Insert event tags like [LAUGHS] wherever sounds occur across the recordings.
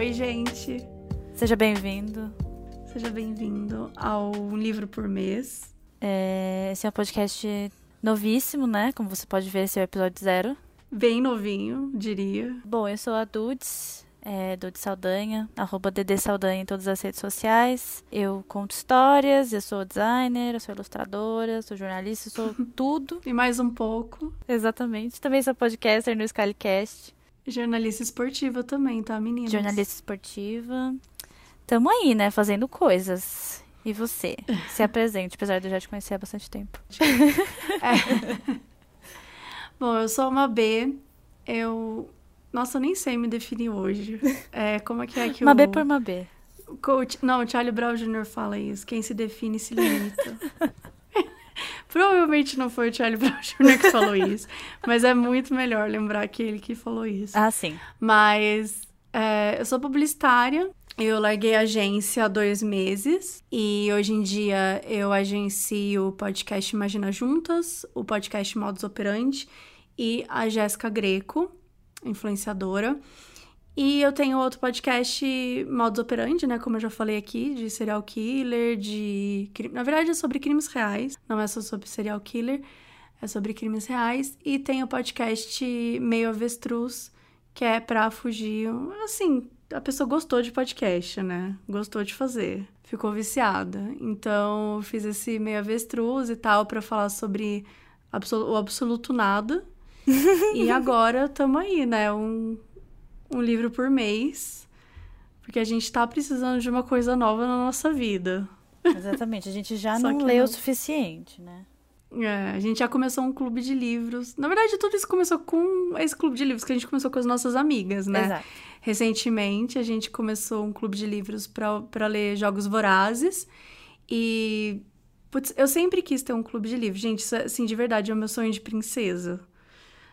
Oi, gente. Seja bem-vindo. Seja bem-vindo ao Um Livro por Mês. É, esse é um podcast novíssimo, né? Como você pode ver, esse é o episódio zero. Bem novinho, diria. Bom, eu sou a Dudes, é, Dudes Saldanha, arroba DD Saldanha em todas as redes sociais. Eu conto histórias, eu sou designer, eu sou ilustradora, eu sou jornalista, eu sou [LAUGHS] tudo. E mais um pouco. Exatamente. Também sou podcaster no Skycast. Jornalista esportiva também, tá, meninas? Jornalista esportiva. Tamo aí, né? Fazendo coisas. E você? [LAUGHS] Se apresente, apesar de eu já te conhecer há bastante tempo. [LAUGHS] É. [LAUGHS] Bom, eu sou uma B. Eu. Nossa, eu nem sei me definir hoje. É, como é que é que Uma o... B por uma B. coach... Não, o Charlie Brown Jr. fala isso. Quem se define se limita. Provavelmente não foi o Charlie Brown [LAUGHS] Jr. que falou isso. Mas é muito melhor lembrar que ele que falou isso. Ah, sim. Mas é, eu sou publicitária. Eu larguei a agência há dois meses e hoje em dia eu agencio o podcast Imagina Juntas, o podcast Modus Operandi e a Jéssica Greco, influenciadora. E eu tenho outro podcast Modus Operandi, né? Como eu já falei aqui, de serial killer, de. Na verdade é sobre crimes reais, não é só sobre serial killer, é sobre crimes reais. E tem o podcast Meio Avestruz, que é pra fugir. Assim, a pessoa gostou de podcast, né? Gostou de fazer. Ficou viciada. Então, eu fiz esse meio avestruz e tal pra falar sobre absol- o absoluto nada. [LAUGHS] e agora tamo aí, né? Um, um livro por mês. Porque a gente tá precisando de uma coisa nova na nossa vida. Exatamente. A gente já [LAUGHS] não leu não. o suficiente, né? É, a gente já começou um clube de livros. Na verdade, tudo isso começou com esse clube de livros que a gente começou com as nossas amigas, né? Exato. Recentemente, a gente começou um clube de livros para ler Jogos Vorazes. E, putz, eu sempre quis ter um clube de livros. Gente, isso, é, assim, de verdade, é o meu sonho de princesa.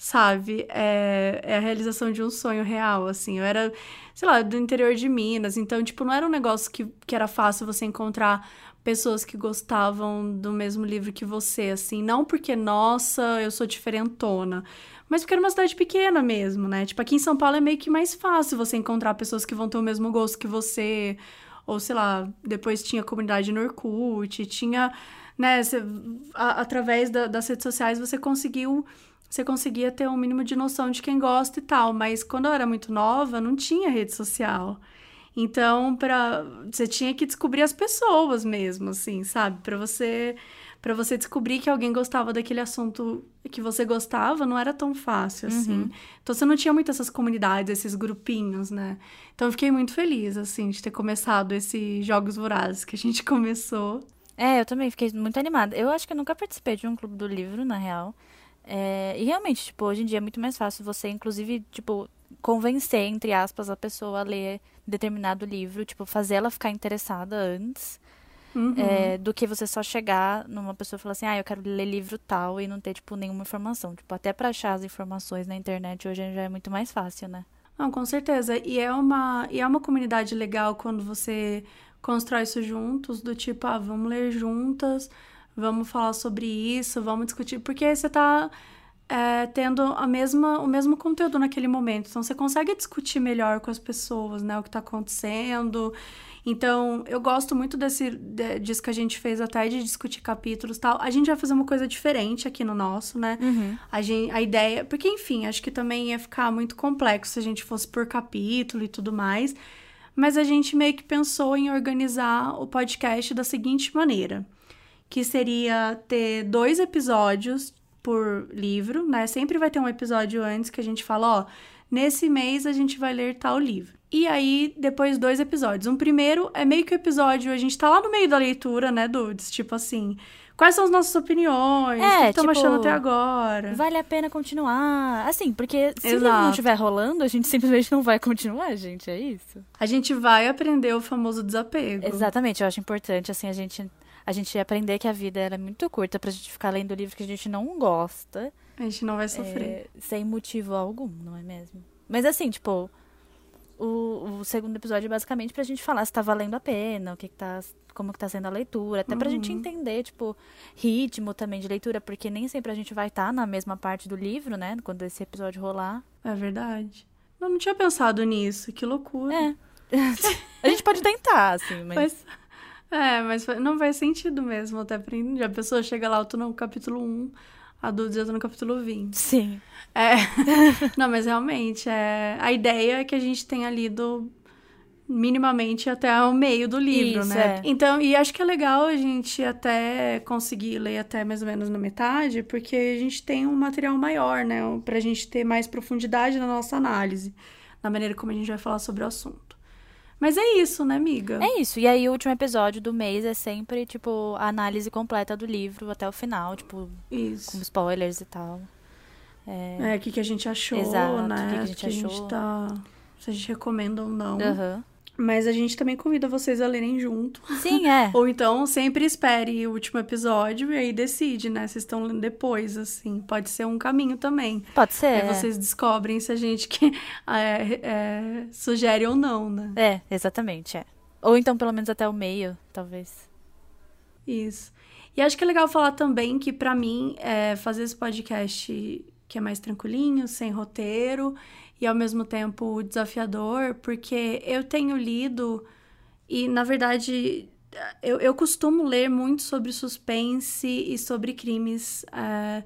Sabe? É, é a realização de um sonho real, assim. Eu era, sei lá, do interior de Minas. Então, tipo, não era um negócio que, que era fácil você encontrar pessoas que gostavam do mesmo livro que você, assim. Não porque, nossa, eu sou diferentona. Mas porque era uma cidade pequena mesmo, né? Tipo, aqui em São Paulo é meio que mais fácil você encontrar pessoas que vão ter o mesmo gosto que você. Ou, sei lá, depois tinha comunidade no Orkut, tinha, né? A- através da- das redes sociais você conseguiu. Você conseguia ter um mínimo de noção de quem gosta e tal. Mas quando eu era muito nova, não tinha rede social. Então, para você tinha que descobrir as pessoas mesmo, assim, sabe? Para você para você descobrir que alguém gostava daquele assunto que você gostava, não era tão fácil assim. Então você não tinha muito essas comunidades, esses grupinhos, né? Então eu fiquei muito feliz assim de ter começado esses jogos vorazes que a gente [LAUGHS] começou. É, eu também fiquei muito animada. Eu acho que eu nunca participei de um clube do livro, na real. É, e realmente, tipo, hoje em dia é muito mais fácil você, inclusive, tipo, convencer, entre aspas, a pessoa a ler determinado livro, tipo, fazer ela ficar interessada antes, Uhum. é, do que você só chegar numa pessoa e falar assim, ah, eu quero ler livro tal e não ter, tipo, nenhuma informação. Tipo, até pra achar as informações na internet hoje já é muito mais fácil, né? Não, com certeza. E é uma, e é uma comunidade legal quando você constrói isso juntos, do tipo, ah, vamos ler juntas, vamos falar sobre isso, vamos discutir, porque você tá é, tendo a mesma, o mesmo conteúdo naquele momento. Então você consegue discutir melhor com as pessoas, né, o que tá acontecendo. Então, eu gosto muito desse, de- disso que a gente fez até de discutir capítulos e tal. A gente vai fazer uma coisa diferente aqui no nosso, né? A, gente, a ideia. Porque, enfim, acho que também ia ficar muito complexo se a gente fosse por capítulo e tudo mais. Mas a gente meio que pensou em organizar o podcast da seguinte maneira: que seria ter dois episódios por livro, né? Sempre vai ter um episódio antes que a gente fala, ó, nesse mês a gente vai ler tal livro. E aí, depois, dois episódios. Um primeiro é meio que o episódio, a gente tá lá no meio da leitura, né, Dudes? Tipo assim, quais são as nossas opiniões? É, o que estamos tipo, achando até agora? Vale a pena continuar. Assim, porque se o livro Exato. não estiver rolando, a gente [LAUGHS] simplesmente não vai continuar, gente. É isso. A gente vai aprender o famoso desapego. Exatamente, eu acho importante, assim, a gente, a gente aprender que a vida ela é muito curta pra gente ficar lendo livro que a gente não gosta, A gente não vai sofrer. é, sem motivo algum, não é mesmo? Mas assim, tipo, o, o segundo episódio é basicamente pra gente falar se tá valendo a pena, o que, que tá. Como que tá sendo a leitura, até pra gente entender, tipo, ritmo também de leitura, porque nem sempre a gente vai estar na mesma parte do livro, né? Quando esse episódio rolar. É verdade. Eu não tinha pensado nisso, que loucura. É. [LAUGHS] a gente pode tentar, assim, mas... Mas, é, mas não faz sentido mesmo, até pra a pessoa chega lá, eu tô no capítulo 1, a Dudes já tá no capítulo 20. Sim. É. [LAUGHS] não, mas realmente, é... a ideia é que a gente tenha lido minimamente até o meio do livro, Isso, né? é. Então, e acho que é legal a gente até conseguir ler até mais ou menos na metade, porque a gente tem um material maior, né? Pra gente ter mais profundidade na nossa análise, na maneira como a gente vai falar sobre o assunto. Mas é isso, né, amiga? É isso. E aí, o último episódio do mês é sempre, tipo, a análise completa do livro até o final, tipo, Isso. com spoilers e tal. É, o que, que a gente achou, Exato, né? o que que a gente achou. tá. Se a gente recomenda ou não. Aham. Mas a gente também convida vocês a lerem junto. Sim, é. [LAUGHS] Ou então sempre espere o último episódio e aí decide, né? Vocês estão lendo depois, assim. Pode ser um caminho também. Pode ser. Aí é. vocês descobrem se a gente que, [LAUGHS] é, é, sugere ou não, né? É, exatamente, é. Ou então, pelo menos até o meio, talvez. Isso. E acho que é legal falar também que, pra mim, é, fazer esse podcast que é mais tranquilinho, sem roteiro e ao mesmo tempo desafiador, porque eu tenho lido e, na verdade, eu, eu costumo ler muito sobre suspense e sobre crimes. é,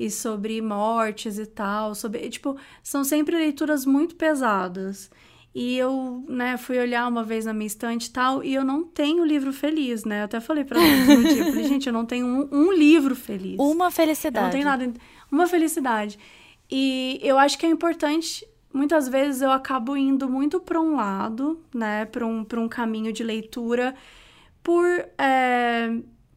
e sobre mortes e tal, sobre, tipo, são sempre leituras muito pesadas. E eu, né, fui olhar uma vez na minha estante e tal, e eu não tenho livro feliz, né? Eu até falei pra eles no dia, eu falei, gente, eu não tenho um, um livro feliz. Uma Eu felicidade. não tenho nada. Uma felicidade. E eu acho que é importante. Muitas vezes eu acabo indo muito para um lado, né? Para um, pra um caminho de leitura, por, é,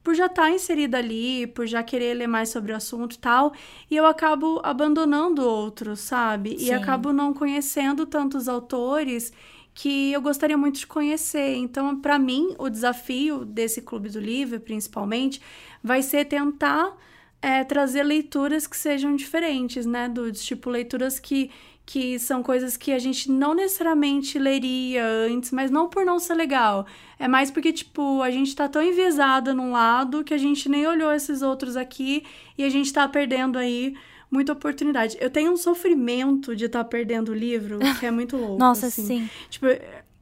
por já estar inserida ali, por já querer ler mais sobre o assunto e tal. E eu acabo abandonando outros, sabe? E Sim. acabo não conhecendo tantos autores que eu gostaria muito de conhecer. Então, para mim, o desafio desse Clube do Livro, principalmente, vai ser tentar é, trazer leituras que sejam diferentes, né, Dudes? Tipo, leituras que, que são coisas que a gente não necessariamente leria antes, mas não por não ser legal. É mais porque, tipo, a gente tá tão enviesada num lado que a gente nem olhou esses outros aqui e a gente tá perdendo aí muita oportunidade. Eu tenho um sofrimento de estar perdendo o livro que é muito louco. [LAUGHS] Nossa, assim. sim. Tipo,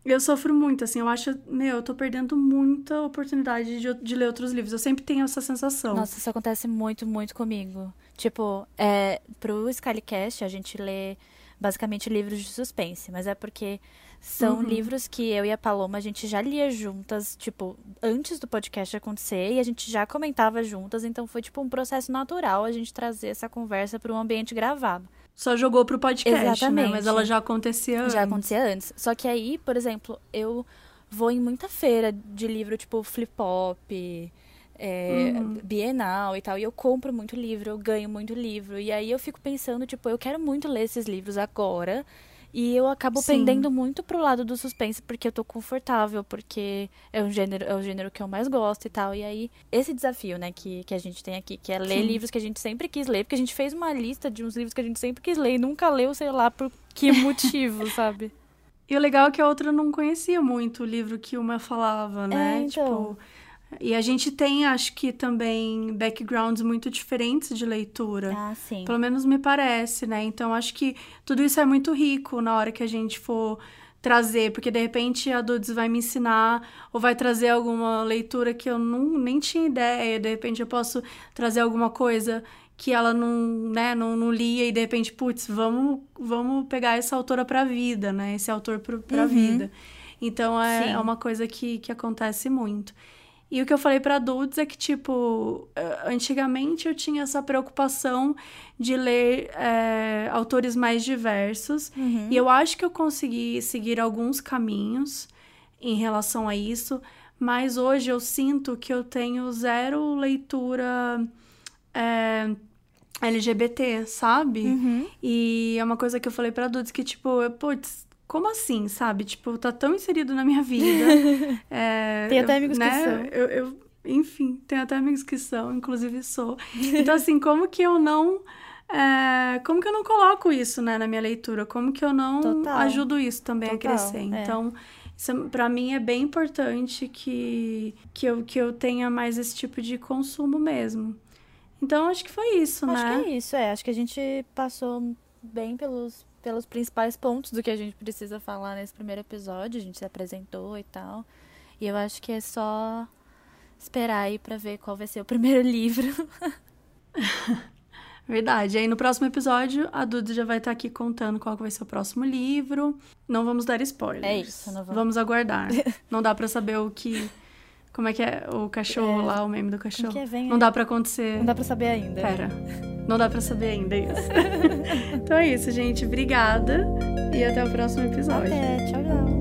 eu sofro muito, assim, eu acho, meu, eu tô perdendo muita oportunidade de, de ler outros livros. Eu sempre tenho essa sensação. Nossa, isso acontece muito, muito comigo. Tipo, é, pro Scalicast a gente lê basicamente livros de suspense, mas é porque são Uhum. livros que eu e a Paloma a gente já lia juntas, tipo, antes do podcast acontecer e a gente já comentava juntas, então foi tipo um processo natural a gente trazer essa conversa para um ambiente gravado. Só jogou pro podcast, né? Exatamente. Mas ela já acontecia antes. Já acontecia antes. Só que aí, por exemplo, eu vou em muita feira de livro, tipo Flip Pop, é, Uhum. Bienal e tal, e eu compro muito livro, eu ganho muito livro. E aí eu fico pensando, tipo, eu quero muito ler esses livros agora. E eu acabo Sim. pendendo muito pro lado do suspense porque eu tô confortável, porque é um gênero, é o gênero que eu mais gosto e tal. E aí, esse desafio, né, que, que a gente tem aqui, que é ler Sim. livros que a gente sempre quis ler, porque a gente fez uma lista de uns livros que a gente sempre quis ler e nunca leu, sei lá, por que [LAUGHS] motivo, sabe? E o legal é que a outra não conhecia muito o livro que uma falava, né? É, então. Tipo, e a gente tem, acho que também, backgrounds muito diferentes de leitura. Ah, sim. Pelo menos me parece, né? Então acho que tudo isso é muito rico na hora que a gente for trazer, porque de repente a Dudes vai me ensinar ou vai trazer alguma leitura que eu não, nem tinha ideia, de repente eu posso trazer alguma coisa que ela não, né, não, não lia e de repente, putz, vamos, vamos pegar essa autora pra vida, né? Esse autor pro, pra Uhum. vida. Então é, é uma coisa que, que acontece muito. E o que eu falei pra adultos é que, tipo, eh, antigamente eu tinha essa preocupação de ler eh, autores mais diversos. Uhum. E eu acho que eu consegui seguir alguns caminhos em relação a isso. Mas hoje eu sinto que eu tenho zero leitura eh, LGBT, sabe? Uhum. E é uma coisa que eu falei pra adultos que, tipo, eu, putz, como assim, sabe? Tipo, tá tão inserido na minha vida. [LAUGHS] É, Tem até eu- amigos que né? são. Eu, eu- enfim, tem até amigos que são, inclusive sou. Então, assim, como que eu não. é, como que eu não coloco isso, né, na minha leitura? Como que eu não Total. ajudo isso também Total, a crescer? é. Então, é- pra mim é bem importante que, que, eu, que eu tenha mais esse tipo de consumo mesmo. Então, acho que foi isso, Acho né? que é isso, é. Acho que a gente passou bem pelos pelos principais pontos do que a gente precisa falar nesse primeiro episódio. A gente se apresentou e tal. E eu acho que é só esperar aí pra ver qual vai ser o [LAUGHS] primeiro livro. [LAUGHS] Verdade. Aí no próximo episódio, a Duda já vai estar aqui contando qual vai ser o próximo livro. Não vamos dar spoilers. É isso, não vamos. Vamos aguardar. [LAUGHS] não dá para saber o que. Como é que é o cachorro é. lá, o meme do cachorro? Que vem, não dá para acontecer. Não dá para saber ainda. Pera. Não dá para saber ainda isso. [LAUGHS] então é isso, gente. Obrigada e até o próximo episódio. Até, tchau, tchau.